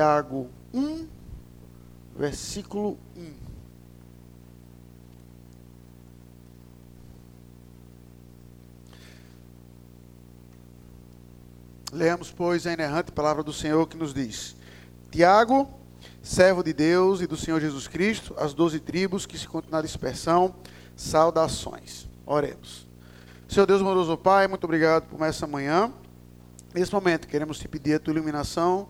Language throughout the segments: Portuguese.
Tiago 1, versículo 1. Leamos, pois, a inerrante palavra do Senhor que nos diz: Tiago, servo de Deus e do Senhor Jesus Cristo, as doze tribos que se contam na dispersão, saudações. Oremos. Senhor Deus, amoroso Pai, muito obrigado por essa manhã. Nesse momento, queremos te pedir a tua iluminação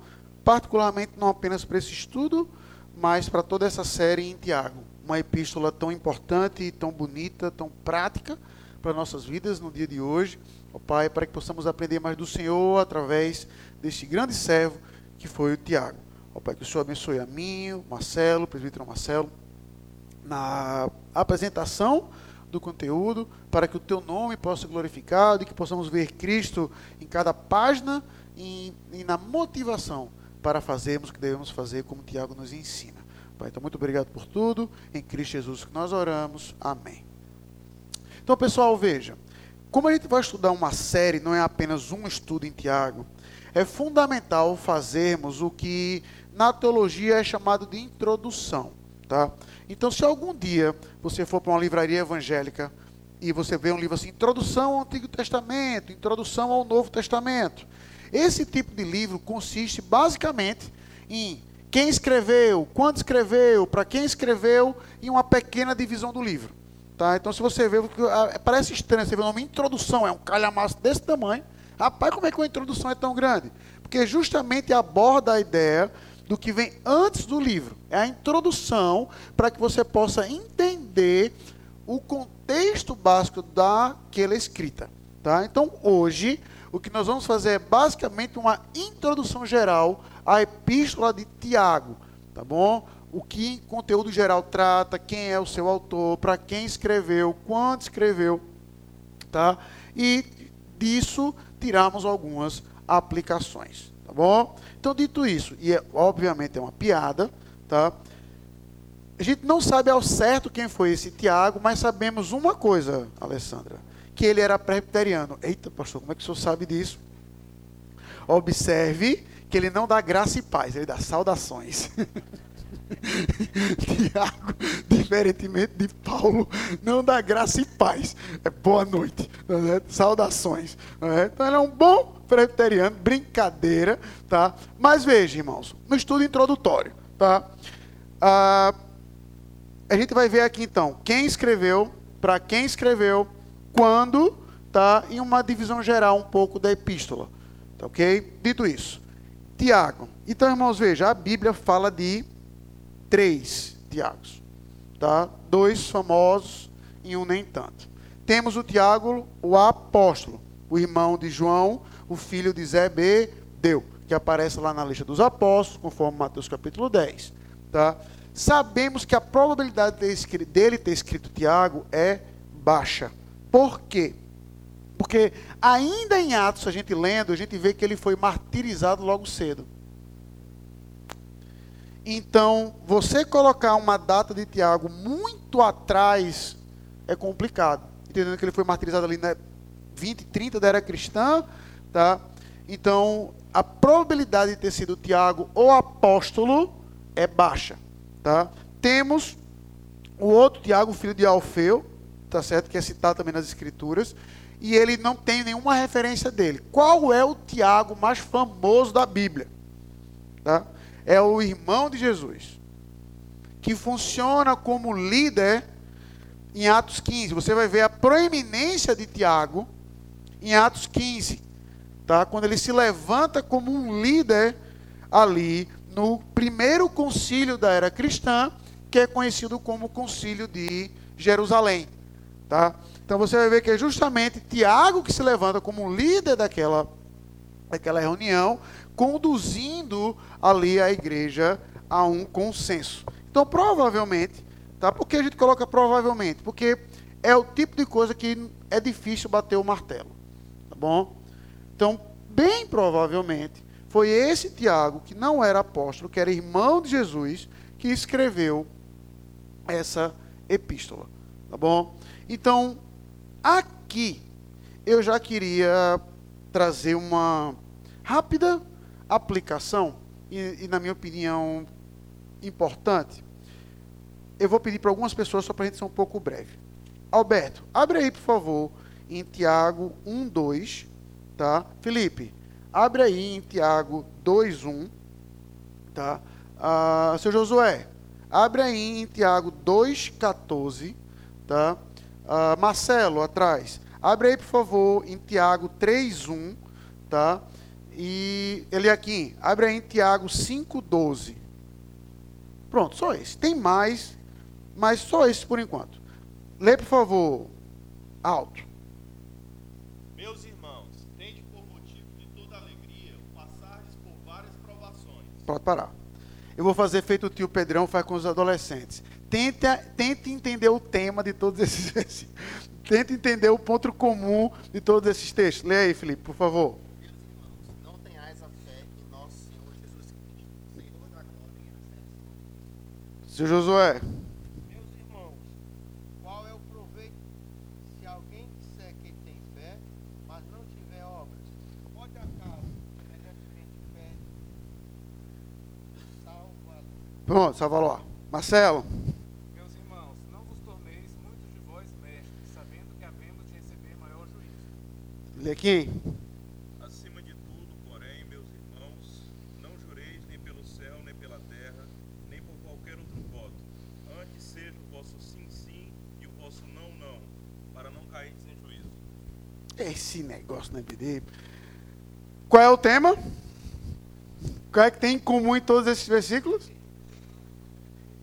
particularmente não apenas para esse estudo, mas para toda essa série em Tiago. Uma epístola tão importante, tão bonita, tão prática para nossas vidas no dia de hoje. Ó Pai, para que possamos aprender mais do Senhor através deste grande servo que foi o Tiago. Ó Pai, que o Senhor abençoe a mim, o Marcelo, o presbítero Marcelo, na apresentação do conteúdo, para que o teu nome possa ser glorificado e que possamos ver Cristo em cada página e, e na motivação para fazermos o que devemos fazer, como Tiago nos ensina. Pai, então muito obrigado por tudo. Em Cristo Jesus que nós oramos. Amém. Então, pessoal, veja. Como a gente vai estudar uma série, não é apenas um estudo em Tiago, é fundamental fazermos o que na teologia é chamado de introdução. Tá? Então, se algum dia você for para uma livraria evangélica e você vê um livro assim, Introdução ao Antigo Testamento, Introdução ao Novo Testamento, esse tipo de livro consiste basicamente em quem escreveu, quando escreveu, para quem escreveu e uma pequena divisão do livro. Tá? Então, se você vê, ah, parece estranho, você vê o nome introdução, é um calhamaço desse tamanho. Rapaz, como é que uma introdução é tão grande? Porque justamente aborda a ideia do que vem antes do livro. É a introdução para que você possa entender o contexto básico daquela escrita. Tá? Então, hoje, o que nós vamos fazer é basicamente uma introdução geral à epístola de Tiago, tá bom? O que conteúdo geral trata, quem é o seu autor, para quem escreveu, quando escreveu, tá? E disso tiramos algumas aplicações, tá bom? Então, dito isso, e é, obviamente é uma piada, tá? A gente não sabe ao certo quem foi esse Tiago, mas sabemos uma coisa, Alessandra que ele era presbiteriano. Eita, pastor, como é que o senhor sabe disso? Observe que ele não dá graça e paz, ele dá saudações. Tiago, diferentemente de Paulo, não dá graça e paz. É boa noite, é? saudações. É? Então ele é um bom presbiteriano, brincadeira, tá? Mas veja, irmãos, no estudo introdutório, tá? Ah, a gente vai ver aqui então quem escreveu, para quem escreveu, quando está em uma divisão geral um pouco da epístola. Tá ok? Dito isso, Tiago. Então, irmãos, veja, a Bíblia fala de três Tiagos. Tá? Dois famosos e um nem tanto. Temos o Tiago, o apóstolo, o irmão de João, o filho de Zebedeu, que aparece lá na lista dos apóstolos, conforme Mateus capítulo 10. Tá? Sabemos que a probabilidade dele ter escrito Tiago é baixa. Por quê? Porque ainda em Atos, a gente lendo, a gente vê que ele foi martirizado logo cedo. Então, você colocar uma data de Tiago muito atrás é complicado. Entendendo que ele foi martirizado ali na 20, 30 da era cristã, tá? Então, a probabilidade de ter sido Tiago ou apóstolo é baixa, tá? Temos o outro Tiago, filho de Alfeu, tá certo? Que é citado também nas escrituras, e ele não tem nenhuma referência dele. Qual é o Tiago mais famoso da Bíblia? Tá? É o irmão de Jesus, que funciona como líder em Atos 15. Você vai ver a proeminência de Tiago em Atos 15, tá? Quando ele se levanta como um líder ali no primeiro concílio da era cristã, que é conhecido como Concílio de Jerusalém. Tá? Então você vai ver que é justamente Tiago que se levanta como líder daquela, daquela reunião, conduzindo ali a igreja a um consenso. Então, provavelmente, tá? por que a gente coloca provavelmente? Porque é o tipo de coisa que é difícil bater o martelo. Tá bom? Então, bem provavelmente, foi esse Tiago, que não era apóstolo, que era irmão de Jesus, que escreveu essa epístola. Tá bom? Então, aqui eu já queria trazer uma rápida aplicação e, e na minha opinião, importante, eu vou pedir para algumas pessoas só para a gente ser um pouco breve. Alberto, abre aí, por favor, em Tiago 1, 2, tá? Felipe, abre aí em Tiago 2, 1, tá? Ah, seu Josué, abre aí em Tiago 2, 14, tá? Ah, Marcelo, atrás, abre aí, por favor, em Tiago 3, 1, tá? E ele aqui, abre aí em Tiago 5, 12. Pronto, só esse. Tem mais, mas só esse por enquanto. Lê, por favor, alto. Meus irmãos, tende por motivo de toda alegria passardes por várias provações. Pode parar. Eu vou fazer feito o tio Pedrão faz com os adolescentes. Tente, tente entender o tema de todos esses. Tente entender o ponto comum de todos esses textos. Lê aí, Felipe, por favor. Meus irmãos, não tenhais a fé em nosso Senhor Jesus Cristo, Senhor da glória e acesso. Seu Josué. Meus irmãos, qual é o proveito se alguém disser que tem fé, mas não tiver obras? Pode acaso, semelhantemente fé, salva Pronto, salva lá. Marcelo. Meus irmãos, não vos torneis muitos de vós mestres, sabendo que havemos de receber maior aqui. Acima de tudo, porém, meus irmãos, não jureis nem pelo céu, nem pela terra, nem por qualquer outro voto. Antes seja o vosso sim, sim e o vosso não, não, para não cairdes em juízo. Esse negócio na BD. Qual é o tema? Qual é que tem em comum em todos esses versículos?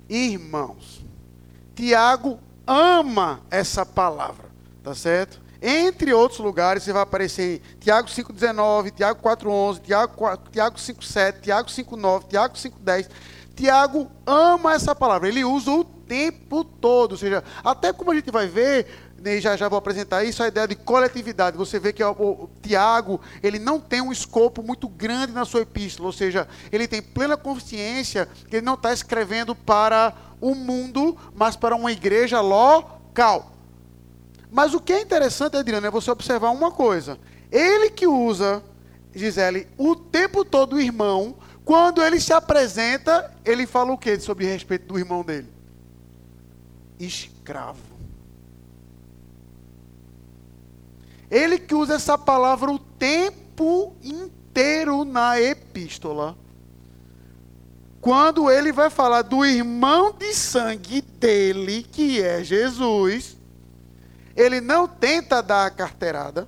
Irmãos. Tiago ama essa palavra, tá certo? Entre outros lugares, você vai aparecer em Tiago 5,19, Tiago 4,11, Tiago, 4, Tiago 5,7, Tiago 5,9, Tiago 5,10. Tiago ama essa palavra, ele usa o tempo todo, ou seja, até como a gente vai ver, né, já já vou apresentar isso, a ideia de coletividade. Você vê que o, o, o Tiago, ele não tem um escopo muito grande na sua epístola, ou seja, ele tem plena consciência que ele não está escrevendo para o mundo, mas para uma igreja local. Mas o que é interessante, Adriano, é você observar uma coisa. Ele que usa, Gisele, o tempo todo o irmão, quando ele se apresenta, ele fala o que sobre respeito do irmão dele? Escravo. Ele que usa essa palavra o tempo inteiro na epístola. Quando ele vai falar do irmão de sangue dele, que é Jesus, ele não tenta dar a carteirada.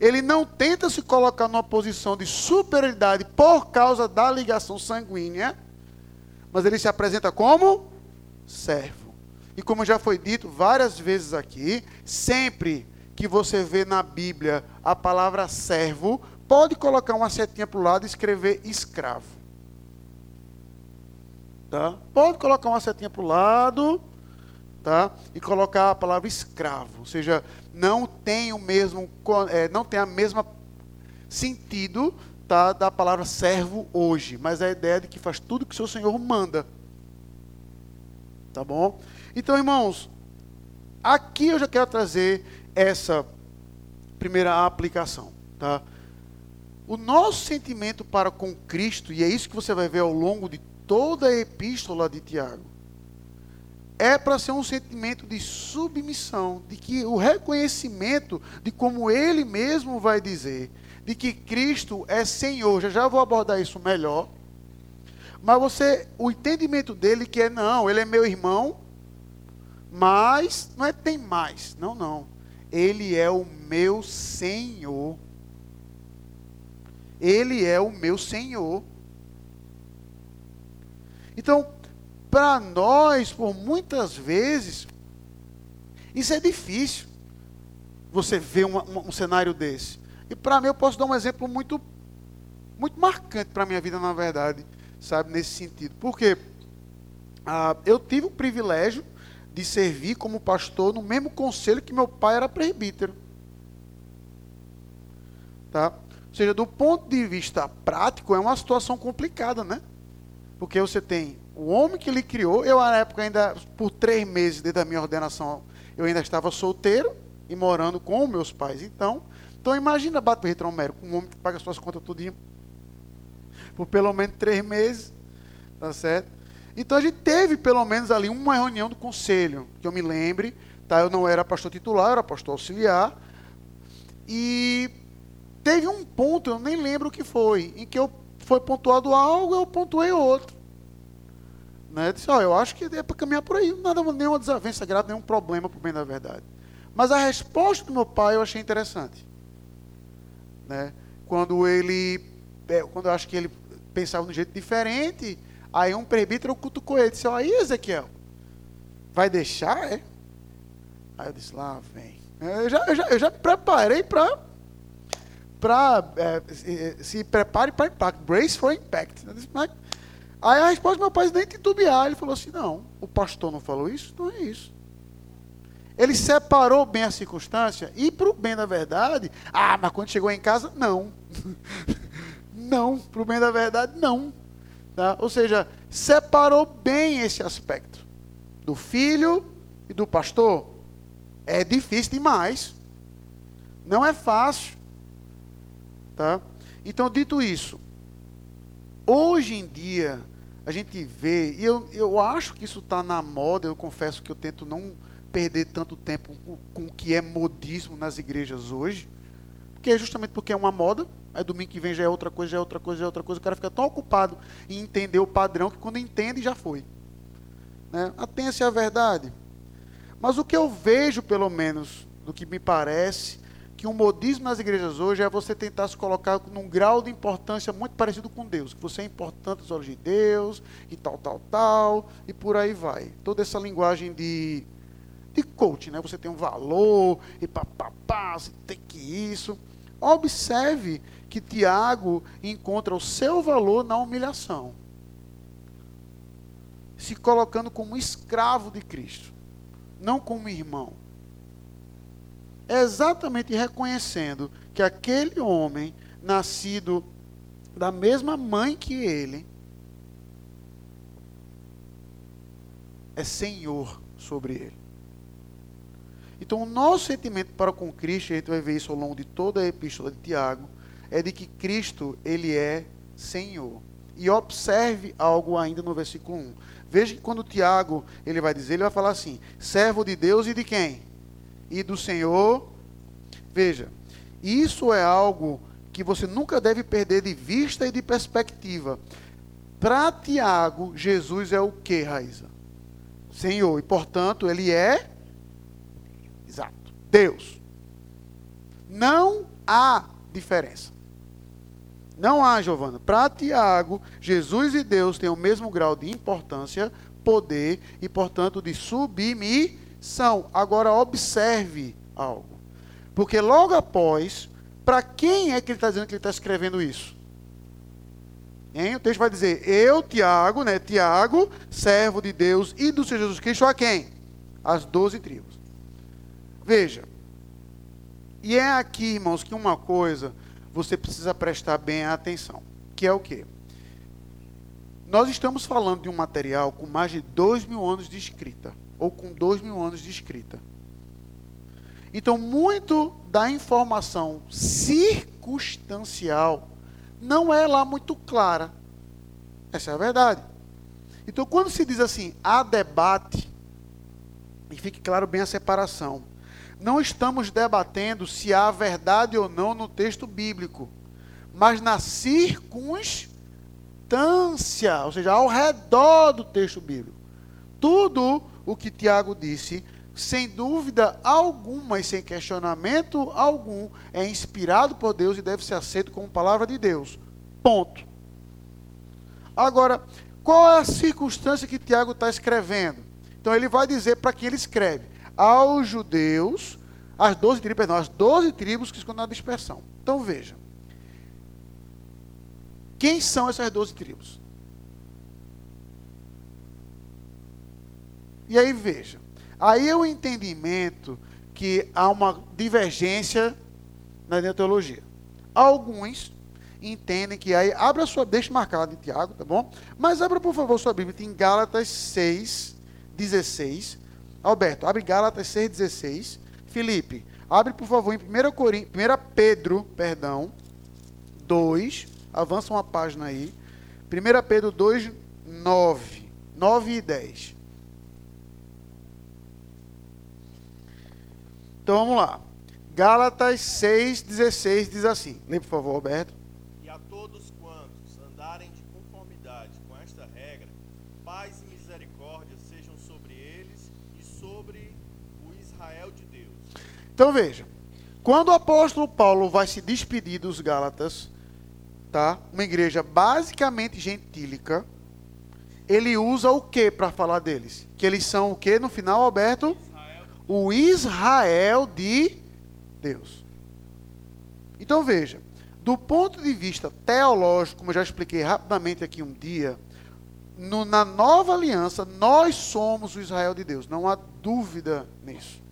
Ele não tenta se colocar numa posição de superioridade por causa da ligação sanguínea, mas ele se apresenta como servo. E como já foi dito várias vezes aqui, sempre que você vê na Bíblia a palavra servo, pode colocar uma setinha para o lado e escrever escravo. Tá? Pode colocar uma setinha para o lado tá? e colocar a palavra escravo. Ou seja, não tem o mesmo, é, não tem a mesma sentido tá, da palavra servo hoje, mas é a ideia de que faz tudo que o seu Senhor manda. Tá bom? Então, irmãos, aqui eu já quero trazer essa primeira aplicação, tá? O nosso sentimento para com Cristo, e é isso que você vai ver ao longo de toda a epístola de Tiago, é para ser um sentimento de submissão, de que o reconhecimento de como ele mesmo vai dizer, de que Cristo é Senhor. Já já vou abordar isso melhor. Mas você, o entendimento dele que é não, ele é meu irmão, mas não é tem mais. Não, não. Ele é o meu Senhor. Ele é o meu Senhor. Então, para nós, por muitas vezes, isso é difícil. Você ver uma, uma, um cenário desse. E para mim, eu posso dar um exemplo muito, muito marcante para a minha vida, na verdade, sabe, nesse sentido. Porque ah, eu tive o privilégio de servir como pastor no mesmo conselho que meu pai era presbítero. Tá? Ou seja, do ponto de vista prático, é uma situação complicada, né? Porque você tem o homem que lhe criou, eu na época ainda, por três meses desde a minha ordenação, eu ainda estava solteiro e morando com meus pais. Então, então imagina Bato Retrão Mero, um homem que paga suas contas tudinho. por pelo menos três meses, tá certo? Então a gente teve pelo menos ali uma reunião do conselho, que eu me lembre, tá? Eu não era pastor titular, eu era pastor auxiliar, e teve um ponto, eu nem lembro o que foi, em que eu foi pontuado algo, eu pontuei outro. Né? Eu disse, ó, eu acho que é para caminhar por aí, nada, nenhuma desavença grave, nenhum problema, por bem da verdade. Mas a resposta do meu pai eu achei interessante. Né? Quando ele, é, quando eu acho que ele pensava de um jeito diferente, aí um presbítero cutucou ele disse, aí Ezequiel, vai deixar, é? Aí eu disse, lá vem. Eu já, eu já, eu já me preparei para para é, se, se, prepare para impacto, brace for impact. Disse, mas, aí a resposta do meu pai nem titubear, ele falou assim, não, o pastor não falou isso, não é isso. Ele separou bem a circunstância e para o bem da verdade, ah, mas quando chegou em casa, não. não, para o bem da verdade, não. Tá? Ou seja, separou bem esse aspecto do filho e do pastor. É difícil demais. Não é fácil. Tá? Então, dito isso, hoje em dia, a gente vê, e eu, eu acho que isso está na moda, eu confesso que eu tento não perder tanto tempo com, o que é modismo nas igrejas hoje, porque é justamente porque é uma moda, aí domingo que vem já é outra coisa, já é outra coisa, já é outra coisa, o cara fica tão ocupado em entender o padrão que quando entende já foi. Né? Atenha-se à verdade. Mas o que eu vejo, pelo menos, do que me parece, que o modismo nas igrejas hoje é você tentar se colocar num grau de importância muito parecido com Deus, que você é importante aos olhos de Deus, e tal, tal, tal, e por aí vai. Toda essa linguagem de, de coach, né? Você tem um valor, e papapá, você tem que isso. Observe que Tiago encontra o seu valor na humilhação. Se colocando como escravo de Cristo, não como irmão exatamente reconhecendo que aquele homem, nascido da mesma mãe que ele, é senhor sobre ele. Então, o nosso sentimento para com Cristo, e a gente vai ver isso ao longo de toda a epístola de Tiago, é de que Cristo, ele é Senhor. E observe algo ainda no versículo 1. Veja que quando Tiago, ele vai dizer, ele vai falar assim: servo de Deus e de quem? E do Senhor. Veja, isso é algo que você nunca deve perder de vista e de perspectiva. Para Tiago, Jesus é o que, Raíza? Senhor. E, portanto, ele é. Exato. Deus. Não há diferença. Não há, Giovana. Para Tiago, Jesus e Deus têm o mesmo grau de importância, poder e, portanto, de submissão são. Agora observe algo. Porque logo após, para quem é que ele está dizendo que ele está escrevendo isso? Hein? O texto vai dizer, eu, Tiago, né? Tiago, servo de Deus e do Senhor Jesus Cristo, a quem? As doze tribos. Veja. E é aqui, irmãos, que uma coisa você precisa prestar bem atenção. Que é o quê? Nós estamos falando de um material com mais de dois mil anos de escrita ou com dois mil anos de escrita. Então, muito da informação circunstancial não é lá muito clara. Essa é a verdade. Então, quando se diz assim, há debate, e fique claro bem a separação, não estamos debatendo se há verdade ou não no texto bíblico, mas na circunstância, ou seja, ao redor do texto bíblico. Tudo o que Tiago disse, sem dúvida alguma e sem questionamento algum, é inspirado por Deus e deve ser aceito como palavra de Deus. Ponto. Agora, qual é a circunstância que Tiago está escrevendo? Então ele vai dizer para quem ele escreve: aos judeus, as doze tribos, perdão, as doze tribos que escondem na dispersão. Então veja. Quem são essas doze tribos? E aí veja, aí é o entendimento que há uma divergência na teologia. Alguns entendem que aí, abra sua, deixa marcado em Tiago, tá bom? Mas abra por favor sua Bíblia em Gálatas 6, 16. Alberto, abre Gálatas 6, 16. Felipe, abre por favor em 1, Corim, 1 Pedro, perdão, 2, avança uma página aí. 1 Pedro 2, 9. 9 e 10. Então vamos lá. Gálatas 6, 16 diz assim. Lê, por favor, Alberto. E a todos quantos andarem de conformidade com esta regra, paz e misericórdia sejam sobre eles e sobre o Israel de Deus. Então veja, quando o apóstolo Paulo vai se despedir dos Gálatas, tá? Uma igreja basicamente gentílica, ele usa o que para falar deles? Que eles são o que no final, Alberto? O Israel de Deus. Então veja, do ponto de vista teológico, como eu já expliquei rapidamente aqui um dia, no- na nova aliança, nós somos o Israel de Deus, não há dúvida nisso.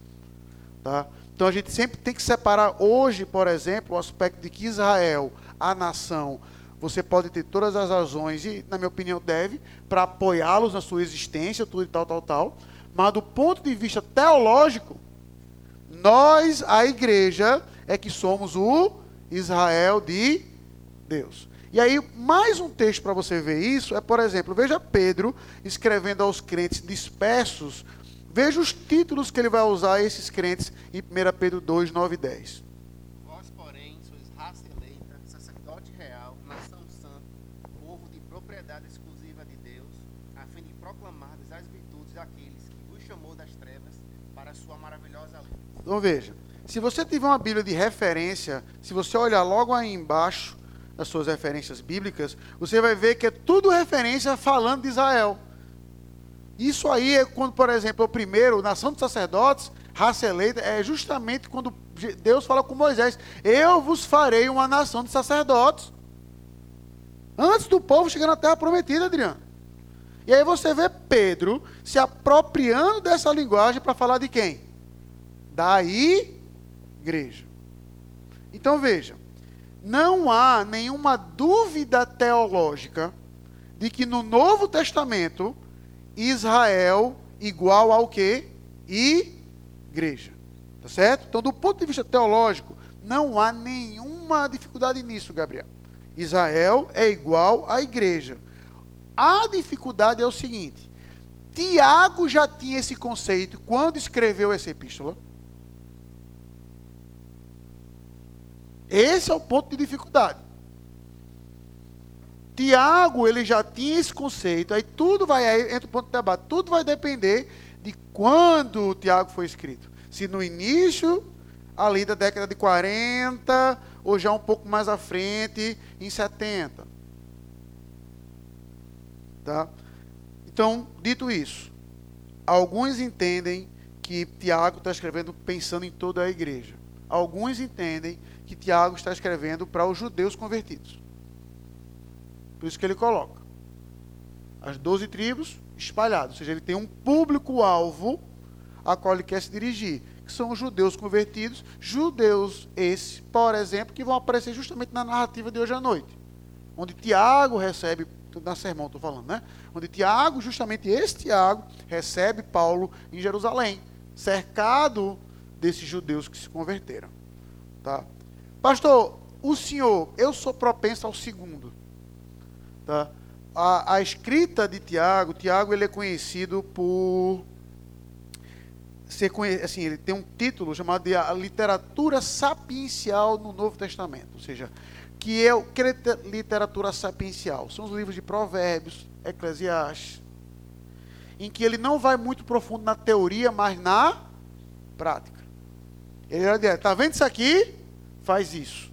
Tá? Então a gente sempre tem que separar hoje, por exemplo, o aspecto de que Israel, a nação, você pode ter todas as razões, e na minha opinião deve, para apoiá-los na sua existência, tudo e tal, tal, tal. Mas do ponto de vista teológico, nós, a igreja, é que somos o Israel de Deus. E aí, mais um texto para você ver isso é, por exemplo, veja Pedro escrevendo aos crentes dispersos. Veja os títulos que ele vai usar a esses crentes em 1 Pedro 2, 9 e 10. Então veja, se você tiver uma Bíblia de referência, se você olhar logo aí embaixo das suas referências bíblicas, você vai ver que é tudo referência falando de Israel. Isso aí é quando, por exemplo, o primeiro, nação dos sacerdotes, raça eleita, é justamente quando Deus fala com Moisés: Eu vos farei uma nação de sacerdotes. Antes do povo chegar na terra prometida, Adriano. E aí você vê Pedro se apropriando dessa linguagem para falar de quem? Da igreja. Então veja, não há nenhuma dúvida teológica de que no Novo Testamento Israel igual ao que? Igreja. Tá certo? Então, do ponto de vista teológico, não há nenhuma dificuldade nisso, Gabriel. Israel é igual à igreja. A dificuldade é o seguinte: Tiago já tinha esse conceito quando escreveu essa epístola. Esse é o ponto de dificuldade. Tiago, ele já tinha esse conceito, aí tudo vai, aí entra o ponto de debate, tudo vai depender de quando o Tiago foi escrito. Se no início, ali da década de 40, ou já um pouco mais à frente, em 70. Tá? Então, dito isso, alguns entendem que Tiago está escrevendo pensando em toda a igreja. Alguns entendem que Tiago está escrevendo para os judeus convertidos. Por isso que ele coloca as doze tribos espalhadas. Ou seja, ele tem um público-alvo a qual ele quer se dirigir, que são os judeus convertidos, judeus esses, por exemplo, que vão aparecer justamente na narrativa de hoje à noite, onde Tiago recebe, na sermão estou falando, né? Onde Tiago, justamente esse Tiago, recebe Paulo em Jerusalém, cercado desses judeus que se converteram. Tá? Pastor, o senhor, eu sou propenso ao segundo. Tá? A, a escrita de Tiago, Tiago ele é conhecido por ser assim, ele tem um título chamado de a literatura sapiencial no Novo Testamento, ou seja, que é o que é literatura sapiencial? São os livros de Provérbios, Eclesiastes, em que ele não vai muito profundo na teoria, mas na prática. Ele era direto, tá vendo isso aqui? Faz isso.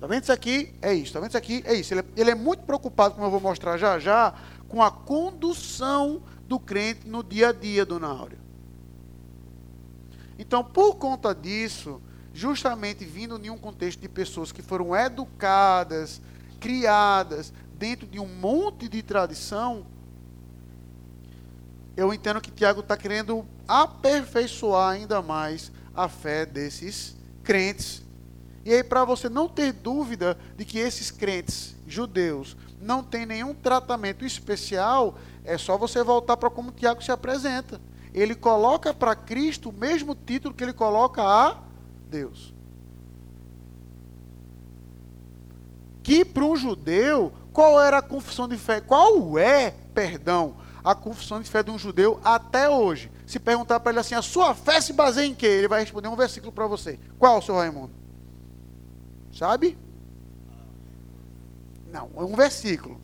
Tá vendo isso aqui? É isso. Tá vendo isso aqui? É isso. Ele é, ele é muito preocupado, como eu vou mostrar já já, com a condução do crente no dia a dia, dona Áurea. Então, por conta disso, justamente vindo em um contexto de pessoas que foram educadas, criadas dentro de um monte de tradição, eu entendo que Tiago está querendo aperfeiçoar ainda mais a fé desses crentes. E aí, para você não ter dúvida de que esses crentes judeus não têm nenhum tratamento especial, é só você voltar para como Tiago se apresenta. Ele coloca para Cristo o mesmo título que ele coloca a Deus. Que para um judeu, qual era a confissão de fé? Qual é, perdão, a confissão de fé de um judeu até hoje? Se perguntar para ele assim, a sua fé se baseia em quê? Ele vai responder um versículo para você. Qual, seu Raimundo? Sabe? Não, é um versículo.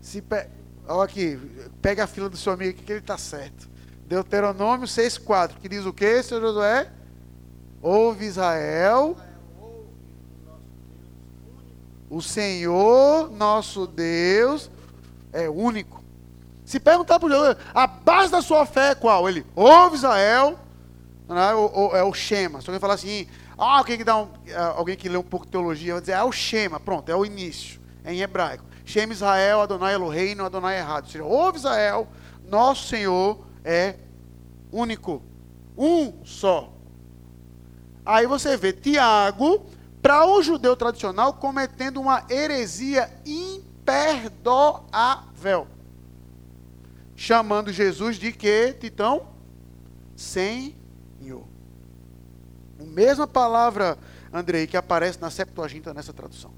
Se pe... Olha aqui, pega a fila do seu amigo aqui que ele está certo. Deuteronômio 6,4, que diz o que, seu Josué? Ouve Israel, o Senhor nosso Deus é único. Se perguntar para o a base da sua fé é qual? Ele, ouve Israel, é, o, é o Shema. Se alguém falar assim, ah, alguém que, dá um, alguém que lê um pouco de teologia, vai dizer, é o Shema, pronto, é o início, é em hebraico. Shema Israel, Adonai Eloheinu, Adonai errado. Ou seja, ouve Israel, nosso Senhor é único. Um só. Aí você vê Tiago, para o judeu tradicional, cometendo uma heresia imperdoável. Chamando Jesus de quê, Titão? Senhor. A mesma palavra, Andrei, que aparece na Septuaginta nessa tradução.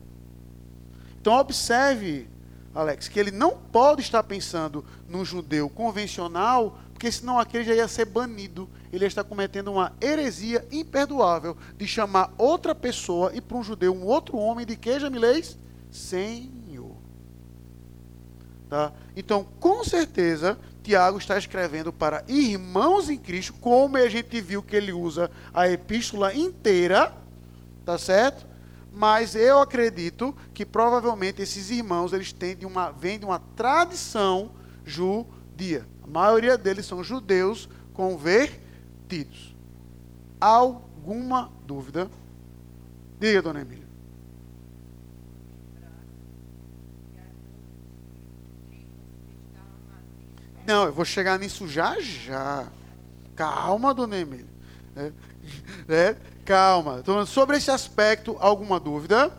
Então observe, Alex, que ele não pode estar pensando num judeu convencional, porque senão aquele já ia ser banido. Ele está cometendo uma heresia imperdoável de chamar outra pessoa e para um judeu um outro homem de que, Jamilês? Senhor. Tá? Então, com certeza, Tiago está escrevendo para irmãos em Cristo, como a gente viu que ele usa a epístola inteira, tá certo? mas eu acredito que provavelmente esses irmãos eles têm de uma, vêm de uma tradição judia. A maioria deles são judeus convertidos. Alguma dúvida? Diga, dona Emília. Não, eu vou chegar nisso já já. Calma, dona Emília. É, é, Calma. Então, sobre esse aspecto, alguma dúvida?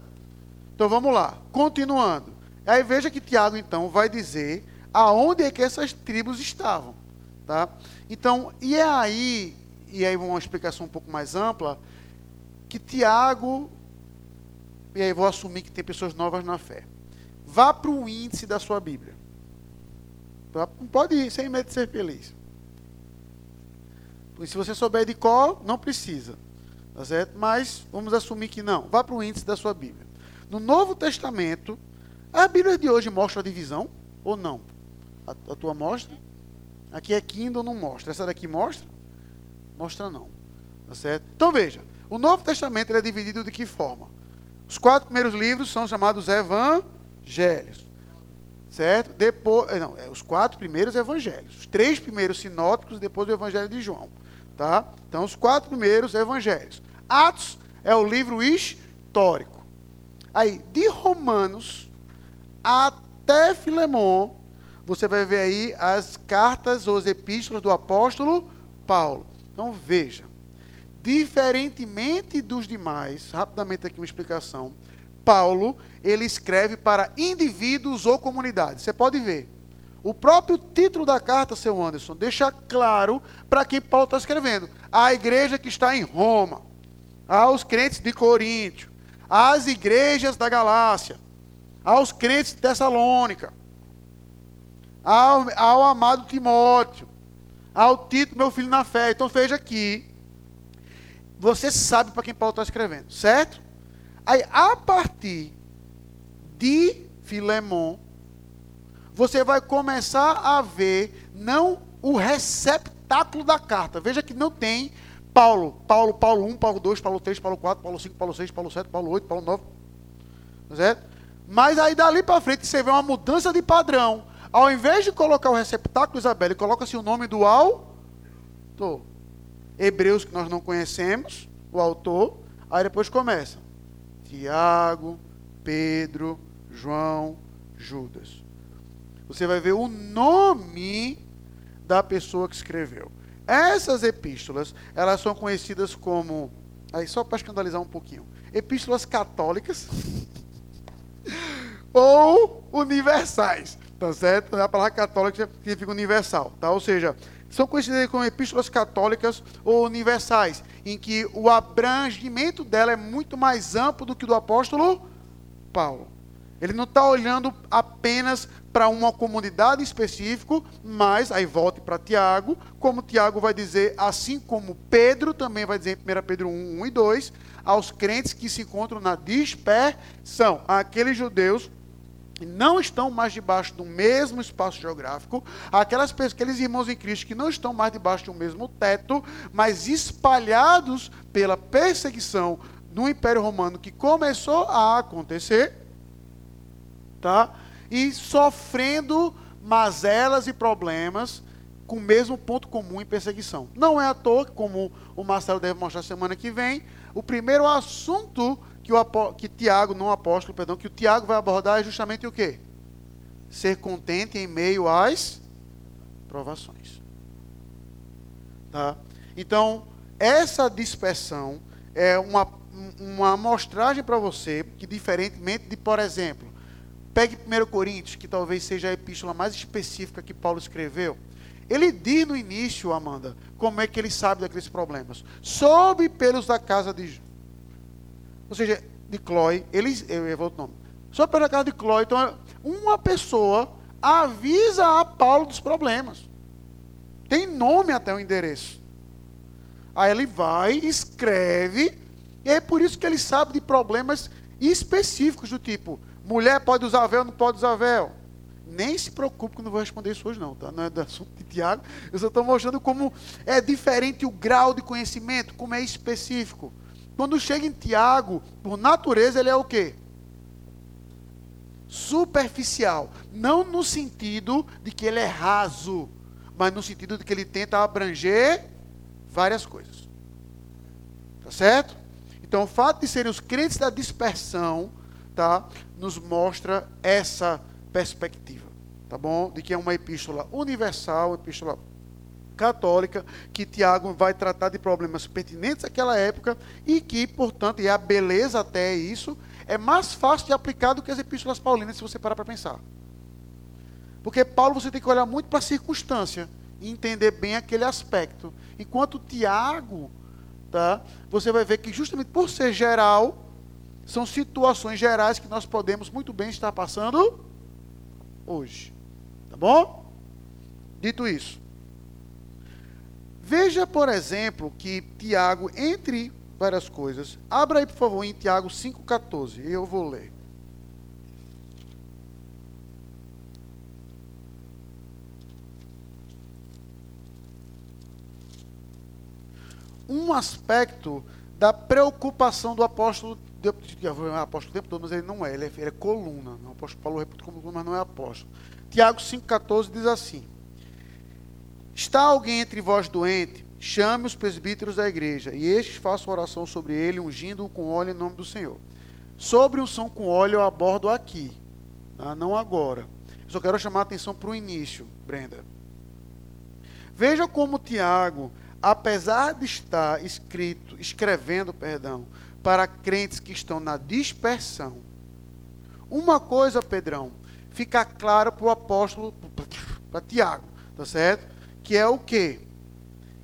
Então vamos lá. Continuando. Aí veja que Tiago, então, vai dizer aonde é que essas tribos estavam. Tá? Então, e é aí, e aí uma explicação um pouco mais ampla, que Tiago, e aí vou assumir que tem pessoas novas na fé. Vá para o índice da sua Bíblia. Tá? Pode ir, sem medo de ser feliz. E se você souber de qual, não precisa. Tá certo? Mas vamos assumir que não. Vá para o índice da sua Bíblia. No Novo Testamento, a Bíblia de hoje mostra a divisão ou não? A, a tua mostra? Aqui é Kindle, não mostra. Essa daqui mostra? Mostra não. Tá certo? Então veja, o Novo Testamento é dividido de que forma? Os quatro primeiros livros são chamados evangelhos. Certo? Depois, eh, não, é, os quatro primeiros evangelhos. Os três primeiros sinóticos, depois o evangelho de João. Tá? Então, os quatro primeiros evangelhos. Atos é o livro histórico. Aí, de Romanos até Filemon, você vai ver aí as cartas ou as epístolas do apóstolo Paulo. Então, veja. Diferentemente dos demais, rapidamente aqui uma explicação. Paulo, ele escreve para indivíduos ou comunidades. Você pode ver. O próprio título da carta, seu Anderson, deixa claro para quem Paulo está escrevendo. A igreja que está em Roma, aos crentes de Coríntio, às igrejas da Galácia, aos crentes de Tessalônica, ao, ao amado Timóteo, ao Tito, meu filho na fé. Então veja aqui, você sabe para quem Paulo está escrevendo, certo? Aí, a partir de Filemon, você vai começar a ver não o receptáculo da carta. Veja que não tem Paulo, Paulo, Paulo 1, Paulo 2, Paulo 3, Paulo 4, Paulo 5, Paulo 6, Paulo 7, Paulo 8, Paulo 9. Tá certo? Mas aí dali para frente você vê uma mudança de padrão. Ao invés de colocar o receptáculo, Isabelle, coloca-se o nome do autor. Hebreus, que nós não conhecemos, o autor. Aí depois começa. Tiago, Pedro, João, Judas você vai ver o nome da pessoa que escreveu. Essas epístolas, elas são conhecidas como, aí só para escandalizar um pouquinho, epístolas católicas ou universais, tá certo? A palavra católica significa universal, tá? Ou seja, são conhecidas como epístolas católicas ou universais, em que o abrangimento dela é muito mais amplo do que do apóstolo Paulo. Ele não está olhando apenas para uma comunidade específica, mas aí volte para Tiago, como Tiago vai dizer, assim como Pedro também vai dizer em 1 Pedro 1, 1 e 2, aos crentes que se encontram na dispersão, aqueles judeus não estão mais debaixo do mesmo espaço geográfico, aquelas pessoas, aqueles irmãos em Cristo que não estão mais debaixo do mesmo teto, mas espalhados pela perseguição do Império Romano que começou a acontecer, tá? E sofrendo mazelas e problemas com o mesmo ponto comum em perseguição. Não é à toa, como o Marcelo deve mostrar semana que vem, o primeiro assunto que, o, que Tiago, não apóstolo, perdão, que o Tiago vai abordar é justamente o quê? Ser contente em meio às provações. Tá? Então, essa dispersão é uma, uma amostragem para você que, diferentemente de, por exemplo, pegue 1 Coríntios, que talvez seja a epístola mais específica que Paulo escreveu. Ele diz no início, Amanda, como é que ele sabe daqueles problemas. Soube pelos da casa de. Ou seja, de Chloe, eles. Eu errei outro nome. Soube pela casa de Chloe. Então, uma pessoa avisa a Paulo dos problemas. Tem nome até o endereço. Aí ele vai, escreve, e é por isso que ele sabe de problemas específicos do tipo: mulher pode usar véu, não pode usar véu. Nem se preocupe que eu não vou responder isso hoje, não, tá? Não é do assunto de Tiago. Eu só estou mostrando como é diferente o grau de conhecimento, como é específico. Quando chega em Tiago, por natureza, ele é o quê? Superficial. Não no sentido de que ele é raso, mas no sentido de que ele tenta abranger várias coisas. Tá certo? Então, o fato de serem os crentes da dispersão, tá, nos mostra essa perspectiva, tá bom? De que é uma epístola universal, epístola católica, que Tiago vai tratar de problemas pertinentes àquela época e que, portanto, e a beleza até isso, é mais fácil de aplicar do que as epístolas paulinas, se você parar para pensar. Porque Paulo você tem que olhar muito para a circunstância e entender bem aquele aspecto. Enquanto Tiago, tá, você vai ver que justamente por ser geral, são situações gerais que nós podemos muito bem estar passando hoje. Tá bom? Dito isso. Veja, por exemplo, que Tiago, entre várias coisas, abra aí, por favor, em Tiago 5,14, e eu vou ler. Um aspecto da preocupação do apóstolo é apóstolo o tempo todo, mas ele não é, ele é, ele é coluna. O apóstolo Paulo repete como coluna, mas não é apóstolo. Tiago 5,14 diz assim: Está alguém entre vós doente? Chame os presbíteros da igreja, e estes façam oração sobre ele, ungindo-o com óleo em nome do Senhor. Sobre unção com óleo eu abordo aqui, tá? não agora. Eu só quero chamar a atenção para o início, Brenda. Veja como Tiago, apesar de estar escrito, escrevendo, perdão, para crentes que estão na dispersão. Uma coisa, Pedrão, fica claro para o apóstolo, para Tiago, tá certo? Que é o quê?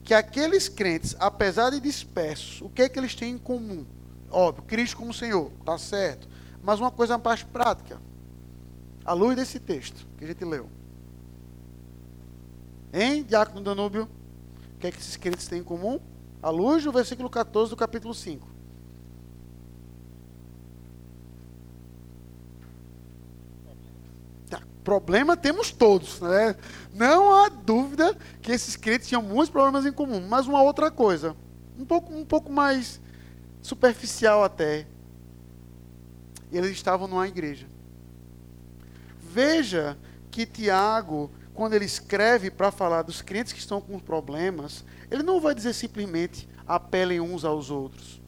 Que aqueles crentes, apesar de dispersos, o que é que eles têm em comum? Óbvio, Cristo como Senhor, tá certo. Mas uma coisa mais prática. À luz desse texto que a gente leu. Hein, Diácono Danúbio? O que é que esses crentes têm em comum? À luz do versículo 14 do capítulo 5. Problema temos todos, né? Não há dúvida que esses crentes tinham muitos problemas em comum, mas uma outra coisa, um pouco, um pouco mais superficial até. Eles estavam numa igreja. Veja que Tiago, quando ele escreve para falar dos crentes que estão com problemas, ele não vai dizer simplesmente apelem uns aos outros.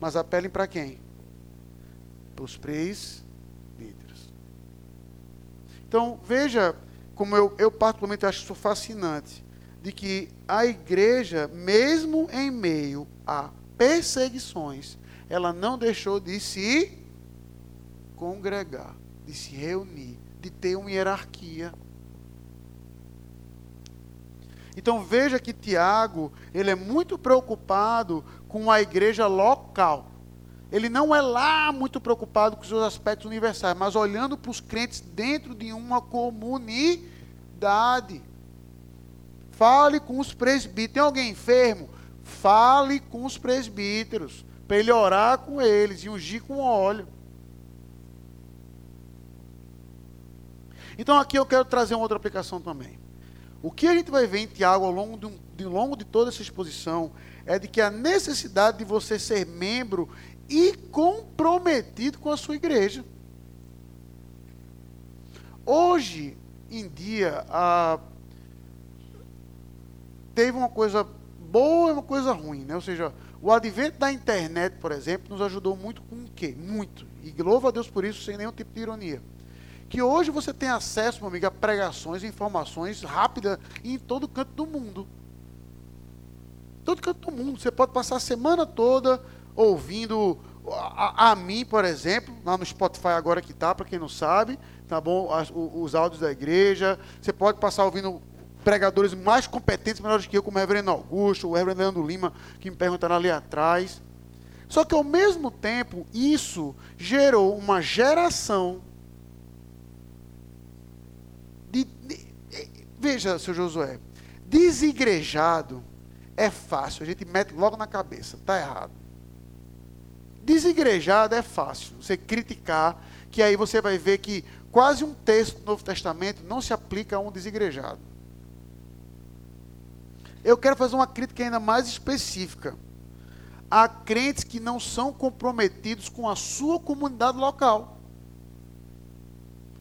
Mas apelem para quem? Para os preis então, veja como eu, eu particularmente acho isso fascinante, de que a igreja, mesmo em meio a perseguições, ela não deixou de se congregar, de se reunir, de ter uma hierarquia. Então veja que Tiago, ele é muito preocupado com a igreja local. Ele não é lá muito preocupado com os seus aspectos universais, mas olhando para os crentes dentro de uma comunidade. Fale com os presbíteros. Tem alguém enfermo? Fale com os presbíteros, para ele orar com eles e ungir com óleo. Então aqui eu quero trazer uma outra aplicação também. O que a gente vai ver em Tiago ao longo de, um, de longo de toda essa exposição é de que a necessidade de você ser membro e comprometido com a sua igreja. Hoje em dia, a... teve uma coisa boa e uma coisa ruim, né? Ou seja, o advento da internet, por exemplo, nos ajudou muito com o quê? Muito. E louva a Deus por isso, sem nenhum tipo de ironia. Que hoje você tem acesso, meu amigo, a pregações, informações rápidas em todo canto do mundo. Todo canto do mundo. Você pode passar a semana toda ouvindo a, a, mim, por exemplo, lá no Spotify agora que tá, para quem não sabe, tá bom? As, os, os áudios da igreja. Você pode passar ouvindo pregadores mais competentes, melhores que eu, como o Reverendo Augusto, o Reverendo Leandro Lima, que me perguntaram ali atrás. Só que ao mesmo tempo, isso gerou uma geração de, de, veja, seu Josué, desigrejado é fácil, a gente mete logo na cabeça, está errado. Desigrejado é fácil, você criticar, que aí você vai ver que quase um texto do Novo Testamento não se aplica a um desigrejado. Eu quero fazer uma crítica ainda mais específica. Há crentes que não são comprometidos com a sua comunidade local.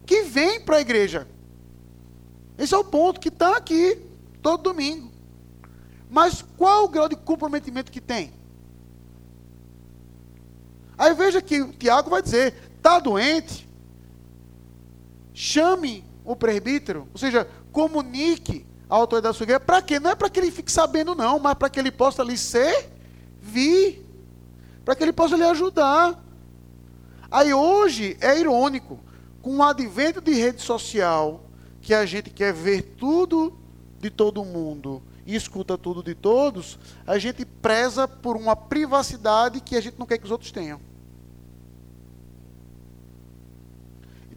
Que vem para a igreja. Esse é o ponto que está aqui todo domingo. Mas qual o grau de comprometimento que tem? Aí veja que o Tiago vai dizer: está doente? Chame o presbítero, ou seja, comunique a autoridade da sua igreja. Para quê? Não é para que ele fique sabendo, não, mas para que ele possa lhe servir, para que ele possa lhe ajudar. Aí hoje é irônico, com o advento de rede social, que a gente quer ver tudo de todo mundo e escuta tudo de todos, a gente preza por uma privacidade que a gente não quer que os outros tenham.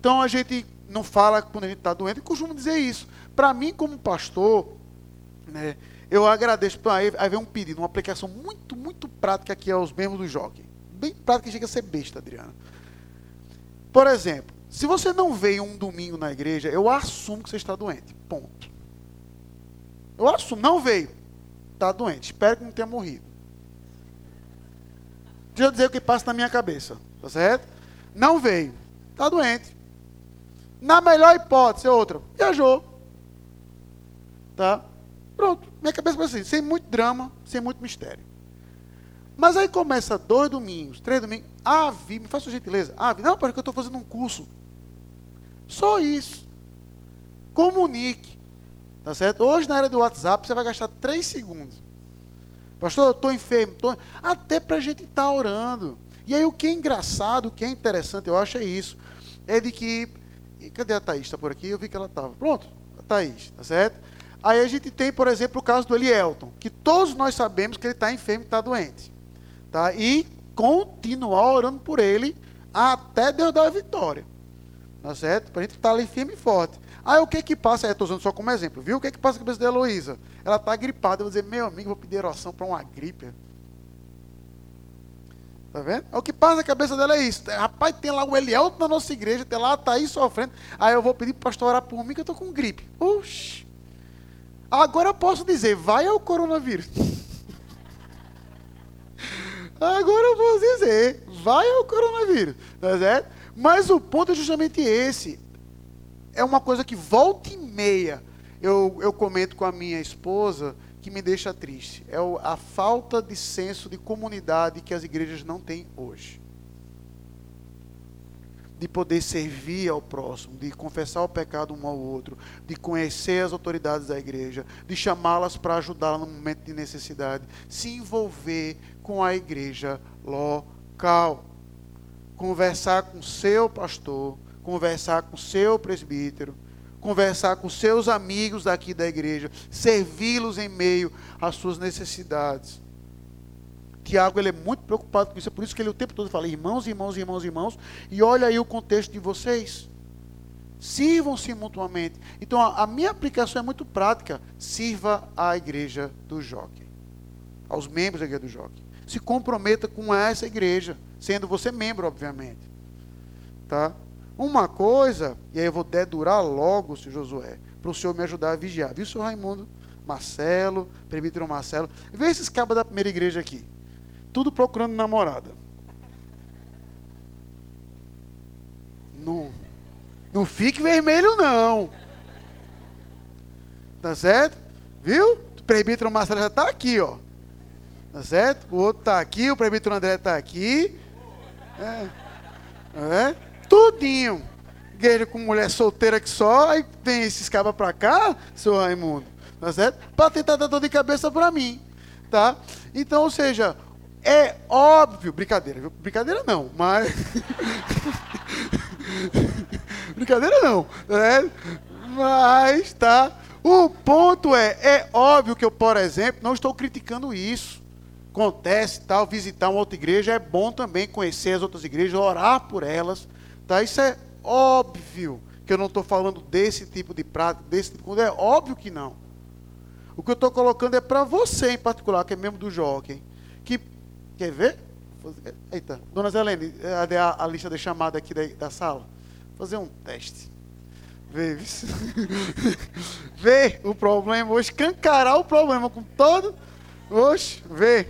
Então a gente não fala quando a gente está doente, e costumo dizer isso. Para mim, como pastor, né, eu agradeço. Aí, vem um pedido, uma aplicação muito, muito prática aqui aos membros do jockey. Bem prática chega a ser besta, Adriana. Por exemplo, se você não veio um domingo na igreja, eu assumo que você está doente. Ponto. Eu assumo, não veio. Está doente. Espero que não tenha morrido. Deixa eu dizer o que passa na minha cabeça. Tá certo? Não veio. Está doente. Na melhor hipótese, outra. Viajou. Tá? Pronto. Minha cabeça foi assim, sem muito drama, sem muito mistério. Mas aí começa dois domingos, três domingos. Vi, me faça gentileza. Ah, vi, não, porque eu estou fazendo um curso. Só isso. Comunique. Tá certo? Hoje, na era do WhatsApp, você vai gastar três segundos. Pastor, eu estou enfermo. Tô... Até para a gente estar tá orando. E aí, o que é engraçado, o que é interessante, eu acho, é isso. É de que. Cadê a Thaís? Está por aqui? Eu vi que ela estava. Pronto, a Thaís, tá certo? Aí a gente tem, por exemplo, o caso do Elielton, que todos nós sabemos que ele está enfermo e está doente. Tá? E continuar orando por ele até Deus dar a vitória. Tá certo? Para a gente estar tá ali firme e forte. Aí o que que passa? Estou usando só como exemplo, viu? O que que passa na cabeça da Heloísa? Ela está gripada. Eu vou dizer, meu amigo, vou pedir oração para uma gripe. Tá vendo? É o que passa na cabeça dela é isso. Rapaz, tem lá o Eliel na nossa igreja, tem lá a Thaís sofrendo. Aí eu vou pedir para pastor orar por mim que eu estou com gripe. Oxi. Agora eu posso dizer, vai ao coronavírus. Agora eu posso dizer, vai ao coronavírus. Tá certo? Mas o ponto é justamente esse. É uma coisa que volta e meia eu, eu comento com a minha esposa que me deixa triste. É a falta de senso de comunidade que as igrejas não têm hoje. De poder servir ao próximo, de confessar o pecado um ao outro, de conhecer as autoridades da igreja, de chamá-las para ajudá-la no momento de necessidade, se envolver com a igreja local conversar com seu pastor, conversar com seu presbítero, conversar com seus amigos daqui da igreja, servi-los em meio às suas necessidades. Tiago ele é muito preocupado com isso, é por isso que ele o tempo todo fala irmãos, irmãos, irmãos, irmãos. E olha aí o contexto de vocês. Sirvam-se mutuamente. Então a, minha aplicação é muito prática. Sirva à igreja do Jockey. Aos membros da igreja do Jockey. Se comprometa com essa igreja, sendo você membro, obviamente. Tá? Uma coisa, e aí eu vou dedurar logo, se Josué, para o senhor me ajudar a vigiar. Viu, senhor Raimundo? Marcelo, presbítero Marcelo. Vê esses cabos da primeira igreja aqui. Tudo procurando namorada. Não, não fique vermelho, não. Tá certo? Viu? O presbítero Marcelo já está aqui, ó. Tá certo? O outro está aqui, o presbítero André está aqui. É. é. Tudinho. Igreja com mulher solteira que só, aí vem esses cabas para cá, seu Raimundo. Tá certo? Para tentar dar dor de cabeça para mim. Tá? Então, ou seja, é óbvio, brincadeira? Brincadeira não, mas. brincadeira não, né? Mas, tá? O ponto é, é óbvio que eu, por exemplo, não estou criticando isso. Acontece, tal, visitar uma outra igreja é bom também conhecer as outras igrejas, orar por elas, tá? Isso é óbvio que eu não estou falando desse tipo de prática, desse tipo é óbvio que não. O que eu estou colocando é para você em particular, que é membro do Jockey, que Quer ver? Eita, dona Zelene, a, a, lista de chamada aqui da, da sala. Vou fazer um teste. Vê, vê o problema, vou escancarar o problema com todo. Oxe, vê.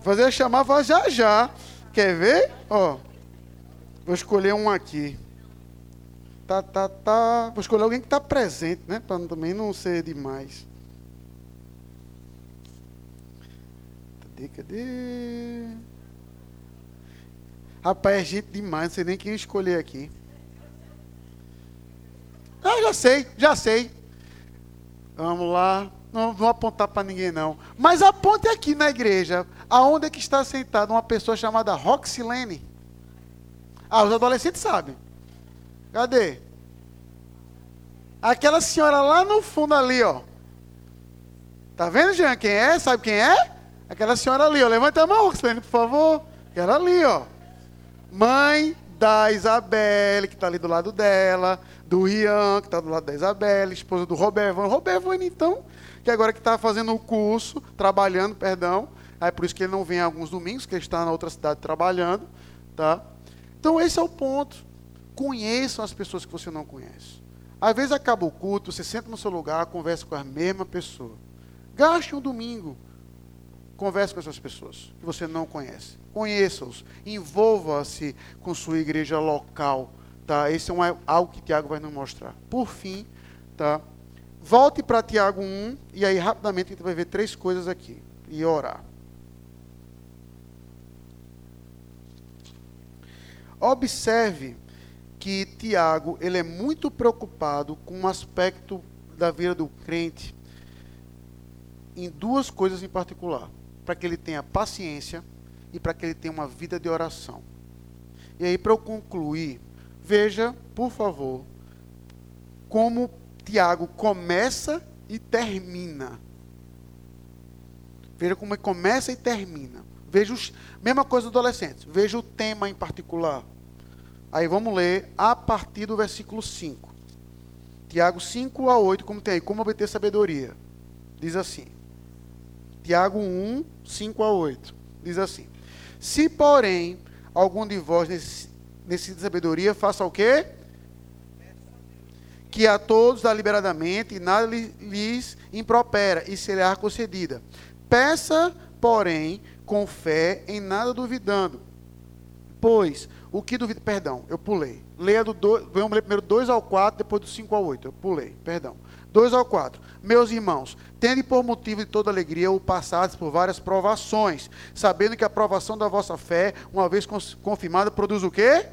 Fazer a chamada já já. Quer ver? Ó. Vou escolher um aqui. Tá, tá, tá. Vou escolher alguém que está presente, né? Para também não ser demais. Cadê, cadê? Rapaz, é gente demais, não sei nem quem escolher aqui. Ah, já sei, já sei. Vamos lá. Não vou apontar para ninguém, não. Mas aponte aqui na igreja. Aonde é que está sentada uma pessoa chamada Roxilene? Ah, os adolescentes sabem. Cadê? Aquela senhora lá no fundo ali, ó. Tá vendo, Jean, quem é? Sabe quem é? Aquela senhora ali, ó. Levanta a mão, Roxlane, por favor. Aquela ali, ó. Mãe da Isabelle, que está ali do lado dela. Do Ian, que está do lado da Isabelle. Esposa do Roberto. Roberto, então, que agora que está fazendo o curso, trabalhando, perdão. Aí por isso que ele não vem alguns domingos, que ele está na outra cidade trabalhando. Tá? Então esse é o ponto. Conheçam as pessoas que você não conhece. Às vezes acaba o culto, você senta no seu lugar, conversa com a mesma pessoa. Gaste um domingo Converse com essas pessoas que você não conhece. Conheça-os. Envolva-se com sua igreja local. Tá? Esse é um, algo que Tiago vai nos mostrar. Por fim, tá? volte para Tiago 1 e aí rapidamente a gente vai ver três coisas aqui. E orar. Observe que Tiago ele é muito preocupado com um aspecto da vida do crente em duas coisas em particular para que ele tenha paciência e para que ele tenha uma vida de oração. E aí, para eu concluir, veja, por favor, como Tiago começa e termina. Veja como ele começa e termina. Veja os, mesma coisa do adolescente. Veja o tema em particular. Aí vamos ler a partir do versículo 5. Tiago 5 a 8, como tem aí, como obter sabedoria. Diz assim: Tiago 1, 5 a 8. Diz assim: Se, porém, algum de vós necessita de sabedoria, faça o quê? Que a todos dá liberadamente e nada lhes impropera e será concedida. Peça, porém, com fé, em nada duvidando. Pois, o que duvida, perdão, eu pulei. Leia do 2, vamos ler primeiro 2 ao 4, depois do 5 ao 8. Eu pulei, perdão. 2 ao 4. Meus irmãos, tende por motivo de toda alegria o passados por várias provações, sabendo que a provação da vossa fé, uma vez confirmada, produz o quê?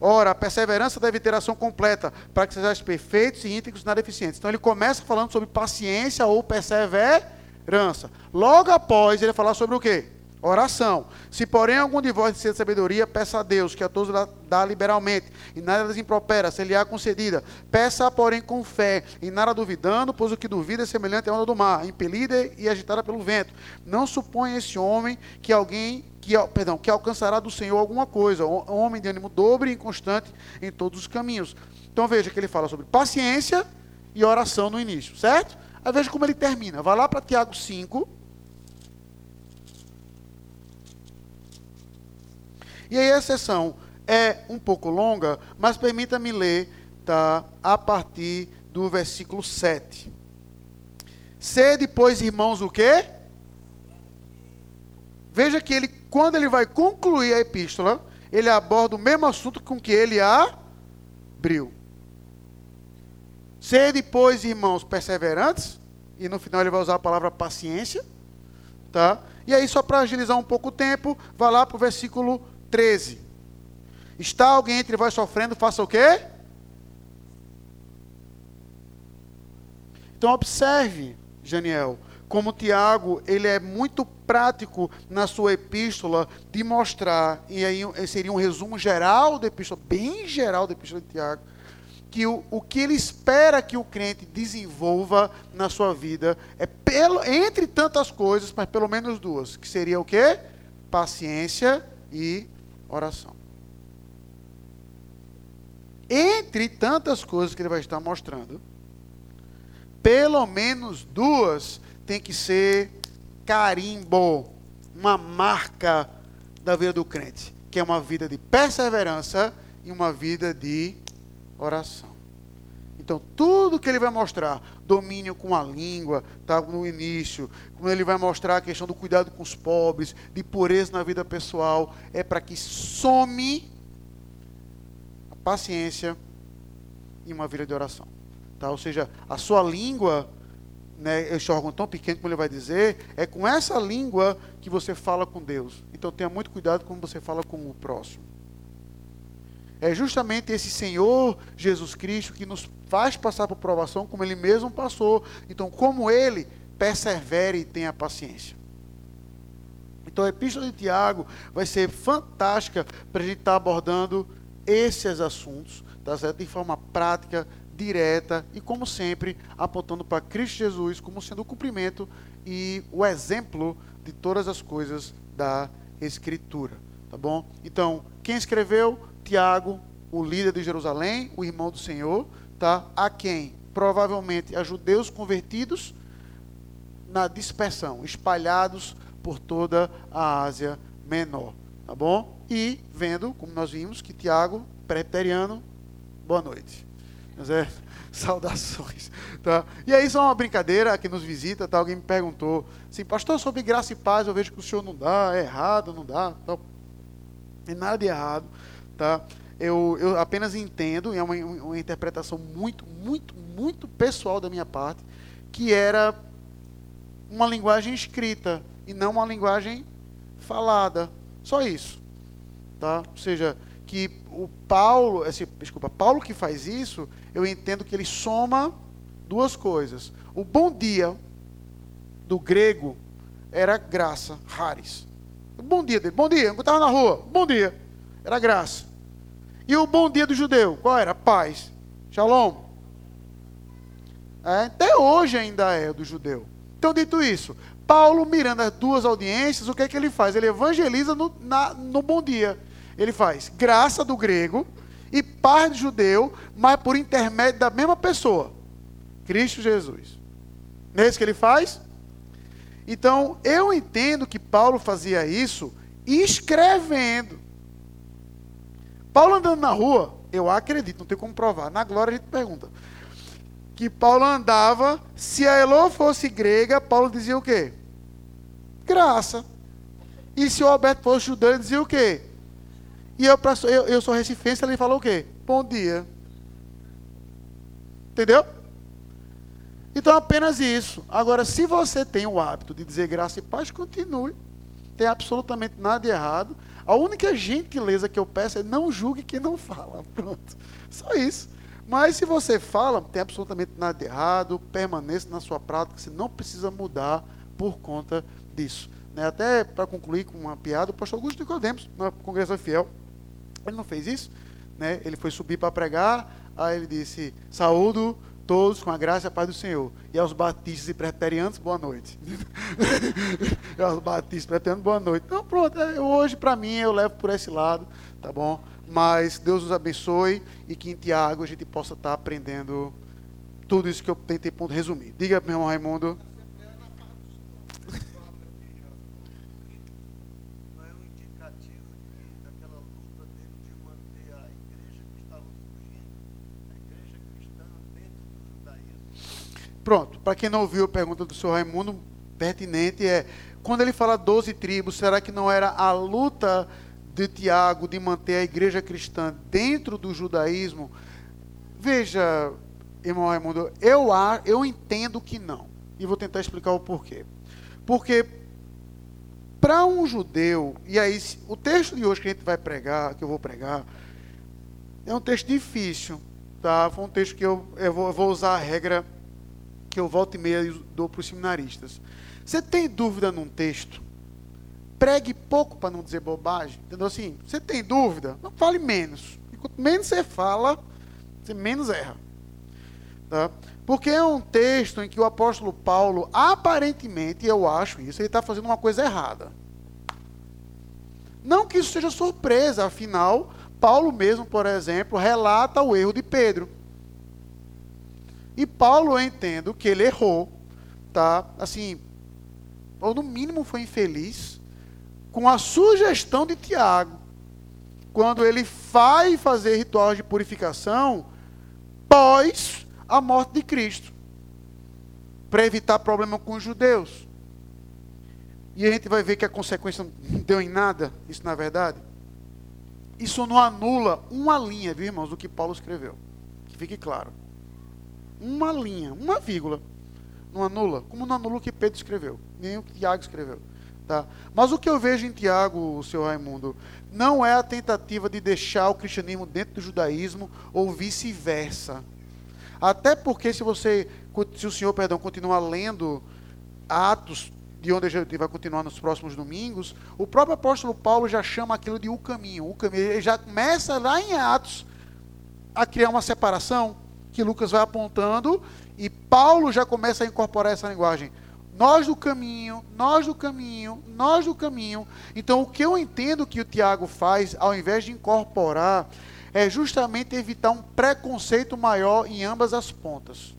Ora, a perseverança deve ter ação completa, para que sejais perfeitos e íntegros na deficiência. Então ele começa falando sobre paciência ou perseverança. Logo após, ele falar sobre o quê? Oração. Se porém algum de vós de sabedoria, peça a Deus, que a todos dá liberalmente, e nada lhes impropera, se lhe há concedida. Peça, porém, com fé, e nada duvidando, pois o que duvida é semelhante à onda do mar, impelida e agitada pelo vento. Não suponha esse homem que alguém que, perdão, que alcançará do Senhor alguma coisa, homem de ânimo dobre e inconstante em todos os caminhos. Então veja que ele fala sobre paciência e oração no início, certo? Aí veja como ele termina. Vai lá para Tiago 5, E aí a sessão é um pouco longa, mas permita-me ler tá, a partir do versículo 7. Sede, pois, irmãos, o quê? Veja que ele, quando ele vai concluir a epístola, ele aborda o mesmo assunto com que ele abriu. Sede, pois, irmãos, perseverantes, e no final ele vai usar a palavra paciência, tá? E aí, só para agilizar um pouco o tempo, vai lá para o versículo 13. Está alguém entre vós sofrendo, faça o quê? Então observe, Janiel, como Tiago, ele é muito prático na sua epístola de mostrar, e aí seria um resumo geral da epístola, bem geral da epístola de Tiago, que o, o que ele espera que o crente desenvolva na sua vida é, pelo, entre tantas coisas, mas pelo menos duas, que seria o quê? Paciência e oração. Entre tantas coisas que ele vai estar mostrando, pelo menos duas tem que ser carimbo, uma marca da vida do crente, que é uma vida de perseverança e uma vida de oração. Então, tudo que ele vai mostrar, domínio com a língua, tá no início, quando ele vai mostrar a questão do cuidado com os pobres, de pureza na vida pessoal, é para que some a paciência e uma vida de oração. Tá? Ou seja, a sua língua, né, esse órgão tão pequeno como ele vai dizer, é com essa língua que você fala com Deus. Então tenha muito cuidado como você fala com o próximo. É justamente esse Senhor Jesus Cristo que nos faz passar por provação como ele mesmo passou. Então, como ele, persevere e tenha paciência. Então, a epístola de Tiago vai ser fantástica para a gente estar tá abordando esses assuntos, tá certo? de forma prática, direta e, como sempre, apontando para Cristo Jesus como sendo o cumprimento e o exemplo de todas as coisas da Escritura. Tá bom? Então, quem escreveu? Tiago, o líder de Jerusalém, o irmão do Senhor, tá? A quem? Provavelmente a judeus convertidos na dispersão, espalhados por toda a Ásia Menor, tá bom? E vendo, como nós vimos, que Tiago, preteriano, boa noite. É, saudações, tá? E aí só uma brincadeira que nos visita, tá? Alguém me perguntou, assim, pastor, sobre graça e paz, eu vejo que o senhor não dá, é errado, não dá, não tem nada de errado tá? Eu, eu apenas entendo, e é uma, uma interpretação muito, muito, muito pessoal da minha parte, que era uma linguagem escrita e não uma linguagem falada. Só isso. Tá? Ou seja, que o Paulo, esse, desculpa, Paulo que faz isso, eu entendo que ele soma duas coisas. O bom dia do grego era graça, raris. O bom dia dele, bom dia, eu estava na rua, bom dia, era graça. E o bom dia do judeu, qual era? Paz. Shalom. É, até hoje ainda é do judeu. Então, dito isso, Paulo, mirando as duas audiências, o que é que ele faz? Ele evangeliza no, na, no bom dia. Ele faz graça do grego e paz do judeu, mas por intermédio da mesma pessoa, Cristo Jesus. Não é isso que ele faz? Então, eu entendo que Paulo fazia isso escrevendo. Paulo andando na rua, eu acredito, não tem como provar. Na glória a gente pergunta. Que Paulo andava, se a Elô fosse grega, Paulo dizia o quê? Graça. E se o Alberto fosse judeu, ele dizia o quê? E eu, eu, eu sou recifense, ele falou o quê? Bom dia. Entendeu? Então apenas isso. Agora, se você tem o hábito de dizer graça e paz, continue. Tem absolutamente nada de errado. A única gentileza que eu peço é não julgue quem não fala. Pronto. Só isso. Mas se você fala, tem absolutamente nada de errado, permaneça na sua prática, você não precisa mudar por conta disso. né, até para concluir com uma piada, o pastor Augusto Nicodemos, na Congregação Fiel, ele não fez isso, né? Ele foi subir para pregar, aí ele disse: Saúdo todos com a graça e a paz do Senhor. E aos batistas e preterianos, boa noite. e aos batistas e preterianos, boa noite. Então, pronto, é, hoje para mim eu levo por esse lado, tá bom? Mas Deus nos abençoe e que em Tiago a gente possa estar aprendendo tudo isso que eu tentei ponto resumir. Diga, meu irmão Raimundo. Não é um indicativo que daquela luta dele de manter a igreja que estava surgindo, a igreja cristã dentro do judaísmo. Pronto, para quem não ouviu a pergunta do senhor Raimundo, pertinente é, quando ele fala 12 tribos, será que não era a luta de Tiago de manter a igreja cristã dentro do judaísmo? Veja, irmão Raimundo, eu, eu entendo que não. E vou tentar explicar o porquê. Porque para um judeu, e aí o texto de hoje que a gente vai pregar, que eu vou pregar, é um texto difícil, tá? Foi um texto que eu, eu, vou, eu vou usar a regra que eu volto e meia dou para os seminaristas. Você tem dúvida num texto? Pregue pouco para não dizer bobagem. Entendeu assim? Você tem dúvida? Não fale menos. E quanto menos você fala, você menos erra. Tá? Porque é um texto em que o apóstolo Paulo, aparentemente, eu acho isso, ele está fazendo uma coisa errada. Não que isso seja surpresa, afinal, Paulo mesmo, por exemplo, relata o erro de Pedro. E Paulo, eu entendo que ele errou, tá? Assim, ou no mínimo foi infeliz, com a sugestão de Tiago, quando ele vai fazer rituais de purificação pós a morte de Cristo, para evitar problema com os judeus. E a gente vai ver que a consequência não deu em nada, isso na verdade. Isso não anula uma linha, viu, irmãos, do que Paulo escreveu. Que fique claro. Uma linha, uma vírgula. Não anula, como não anula o que Pedro escreveu, nem o que Tiago escreveu. Tá? Mas o que eu vejo em Tiago, seu Raimundo, não é a tentativa de deixar o cristianismo dentro do judaísmo ou vice-versa. Até porque se você, se o senhor, perdão, continuar lendo Atos, de onde a gente vai continuar nos próximos domingos, o próprio apóstolo Paulo já chama aquilo de o caminho. O caminho, ele já começa lá em Atos a criar uma separação que Lucas vai apontando e Paulo já começa a incorporar essa linguagem. Nós do caminho, nós do caminho, nós do caminho. Então, o que eu entendo que o Tiago faz, ao invés de incorporar, é justamente evitar um preconceito maior em ambas as pontas.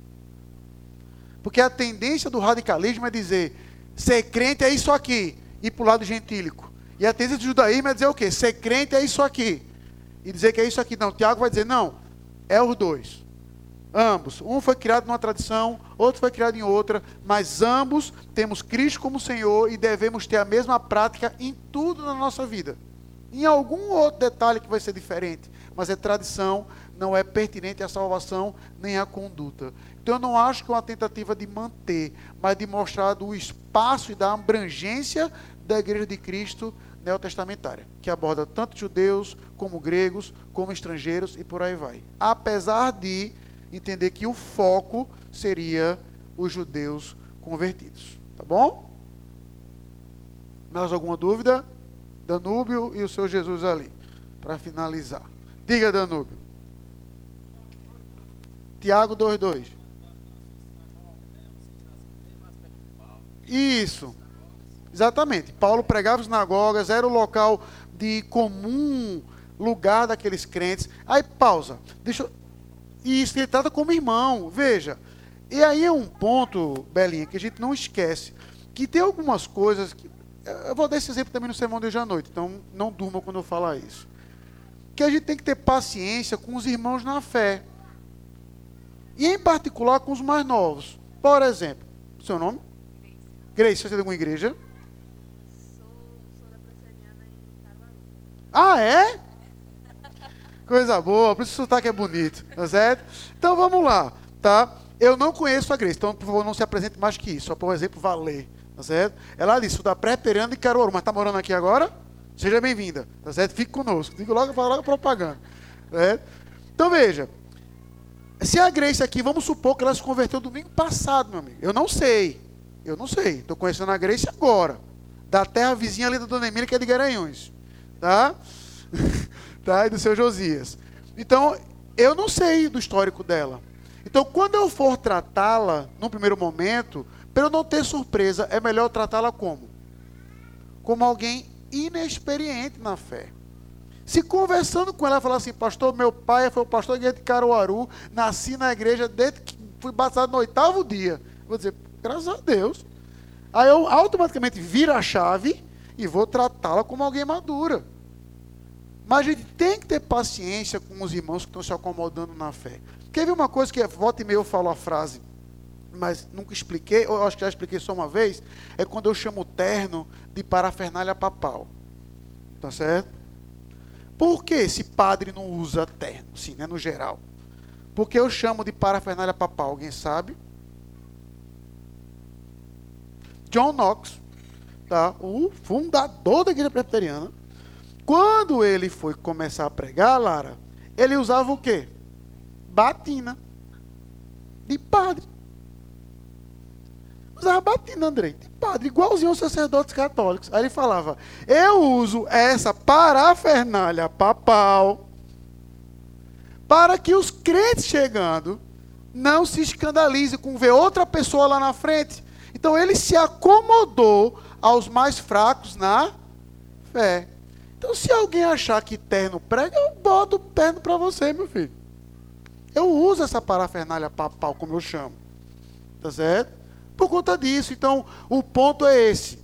Porque a tendência do radicalismo é dizer, ser crente é isso aqui, e para o lado gentílico. E a tendência do judaísmo é dizer o quê? Ser crente é isso aqui. E dizer que é isso aqui. Não, Tiago vai dizer, não, é os dois. Ambos. Um foi criado numa tradição, outro foi criado em outra, mas ambos temos Cristo como Senhor e devemos ter a mesma prática em tudo na nossa vida. Em algum outro detalhe que vai ser diferente, mas é tradição, não é pertinente à salvação nem à conduta. Então eu não acho que é uma tentativa de manter, mas de mostrar do espaço e da abrangência da Igreja de Cristo neotestamentária, que aborda tanto judeus como gregos, como estrangeiros e por aí vai. Apesar de entender que o foco seria os judeus convertidos. Tá bom? Mais alguma dúvida? Danúbio e o seu Jesus ali, para finalizar. Diga, Danúbio. Tiago 2,2. Isso. Exatamente. Paulo pregava sinagogas, era o local de comum lugar daqueles crentes. Aí pausa. Deixa eu... E isso ele trata como irmão. Veja. E aí é um ponto, Belinha, que a gente não esquece. Que tem algumas coisas que. Eu vou dar esse exemplo também no sermão de hoje à noite, então não durma quando eu falar isso. Que a gente tem que ter paciência com os irmãos na fé. E em particular com os mais novos. Por exemplo, seu nome? Grace, você é de alguma igreja? Sou, sou da Presbiteriana em Caruaru. Ah, é? Coisa boa, por isso o sotaque é bonito, tá certo? Então vamos lá, tá? Eu não conheço a Grace, então por favor não se apresente mais que isso, só por exemplo valer, tá certo? Ela disse, sou da Pré-Perana em Caruaru, mas tá morando aqui agora? Seja bem-vinda, tá certo? Fique conosco, digo logo, logo propaganda, tá certo? Então veja, se a Grace aqui, vamos supor que ela se converteu domingo passado, meu amigo, eu não sei, eu não sei, estou conhecendo a Grace agora, da terra vizinha ali da Dona Emília, que é de Garanhuns. Tá? tá? E do seu Josias. Então, eu não sei do histórico dela. Então, quando eu for tratá-la, num primeiro momento, para eu não ter surpresa, é melhor tratá-la como? Como alguém inexperiente na fé. Se conversando com ela, falar assim, pastor, meu pai foi o pastor de Caruaru, nasci na igreja desde que fui batizado no oitavo dia. Vou dizer, graças a Deus. Aí eu automaticamente viro a chave e vou tratá-la como alguém madura. Mas a gente tem que ter paciência com os irmãos que estão se acomodando na fé. Quer ver uma coisa que volta e meia eu falo a frase, mas nunca expliquei, ou acho que já expliquei só uma vez, é quando eu chamo o terno de parafernália papal. Tá certo? Por que esse padre não usa terno, sim, né, no geral? Porque eu chamo de parafernália papal, alguém sabe? John Knox, tá? o fundador da igreja presbiteriana, quando ele foi começar a pregar, Lara, ele usava o quê? Batina. De padre. Usava batina, Andrei. De padre, igualzinho aos sacerdotes católicos. Aí ele falava: Eu uso essa parafernália papal para que os crentes chegando não se escandalizem com ver outra pessoa lá na frente. Então ele se acomodou aos mais fracos na fé. Então, se alguém achar que terno prega, eu boto terno para você, meu filho. Eu uso essa parafernália papal, como eu chamo. Tá certo? Por conta disso. Então, o ponto é esse.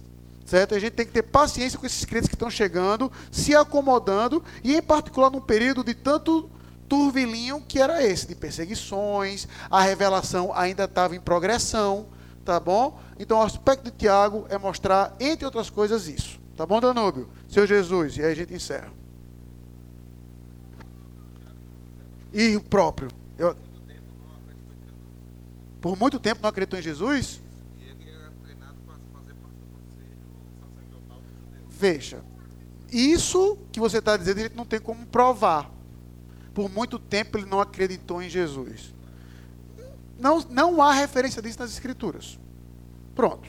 Certo? A gente tem que ter paciência com esses crentes que estão chegando, se acomodando, e em particular num período de tanto turvilinho que era esse, de perseguições, a revelação ainda estava em progressão, tá bom? Então, o aspecto de Tiago é mostrar, entre outras coisas, isso. Tá bom, Danúbio? Seu Jesus, e aí a gente encerra. E o próprio. Eu, por muito tempo não acreditou em Jesus? Veja, isso que você está dizendo, a gente não tem como provar. Por muito tempo ele não acreditou em Jesus. Não, não há referência disso nas Escrituras. Pronto.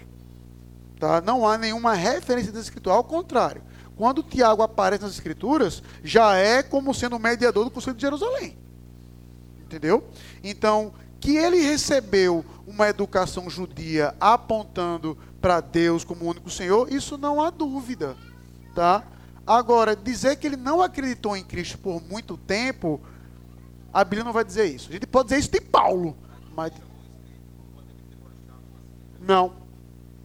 Tá? Não há nenhuma referência das Escrituras. Ao contrário, quando Tiago aparece nas Escrituras, já é como sendo o mediador do Conselho de Jerusalém. Entendeu? Então, que ele recebeu uma educação judia apontando para Deus como único Senhor, isso não há dúvida. Tá? Agora, dizer que ele não acreditou em Cristo por muito tempo, a Bíblia não vai dizer isso. A gente pode dizer isso de Paulo, mas. Não,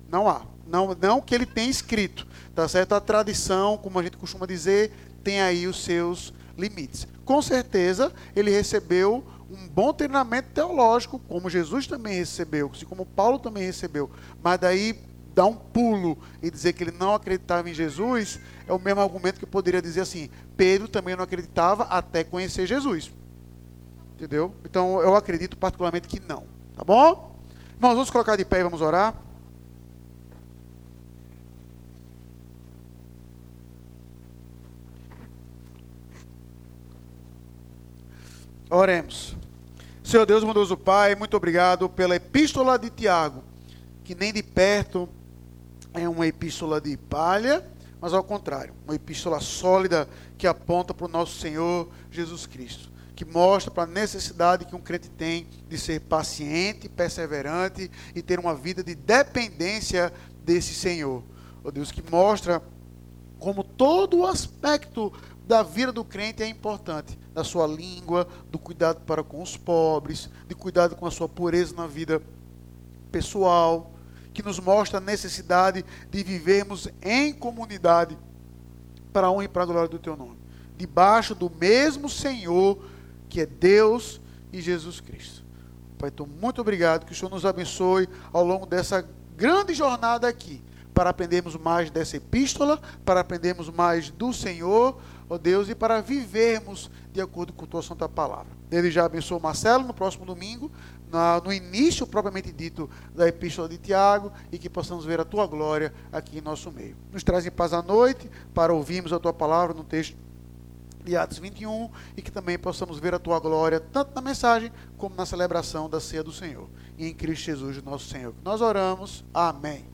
não há. Não, não que ele tenha escrito. Tá certo? A tradição, como a gente costuma dizer, tem aí os seus limites. Com certeza, ele recebeu um bom treinamento teológico, como Jesus também recebeu, assim como Paulo também recebeu. Mas daí dar um pulo e dizer que ele não acreditava em Jesus é o mesmo argumento que eu poderia dizer assim: Pedro também não acreditava até conhecer Jesus. Entendeu? Então eu acredito particularmente que não. Tá bom? Irmãos, vamos colocar de pé e vamos orar. Oremos. Senhor Deus, bondoso Pai, muito obrigado pela epístola de Tiago, que nem de perto é uma epístola de palha, mas ao contrário, uma epístola sólida que aponta para o nosso Senhor Jesus Cristo, que mostra para a necessidade que um crente tem de ser paciente, perseverante e ter uma vida de dependência desse Senhor. Oh Deus, que mostra como todo o aspecto da vida do crente é importante, da sua língua, do cuidado para com os pobres, de cuidado com a sua pureza na vida pessoal, que nos mostra a necessidade de vivermos em comunidade para a honra e para a glória do teu nome, debaixo do mesmo Senhor que é Deus e Jesus Cristo. Pai, então muito obrigado, que o Senhor nos abençoe ao longo dessa grande jornada aqui, para aprendermos mais dessa epístola, para aprendermos mais do Senhor, ó Deus, e para vivermos de acordo com a tua santa palavra. Ele já abençoou Marcelo no próximo domingo, na, no início propriamente dito da epístola de Tiago, e que possamos ver a tua glória aqui em nosso meio. Nos traz em paz à noite para ouvirmos a tua palavra no texto de Atos 21 e que também possamos ver a tua glória tanto na mensagem como na celebração da ceia do Senhor. E em Cristo Jesus, nosso Senhor. Nós oramos. Amém.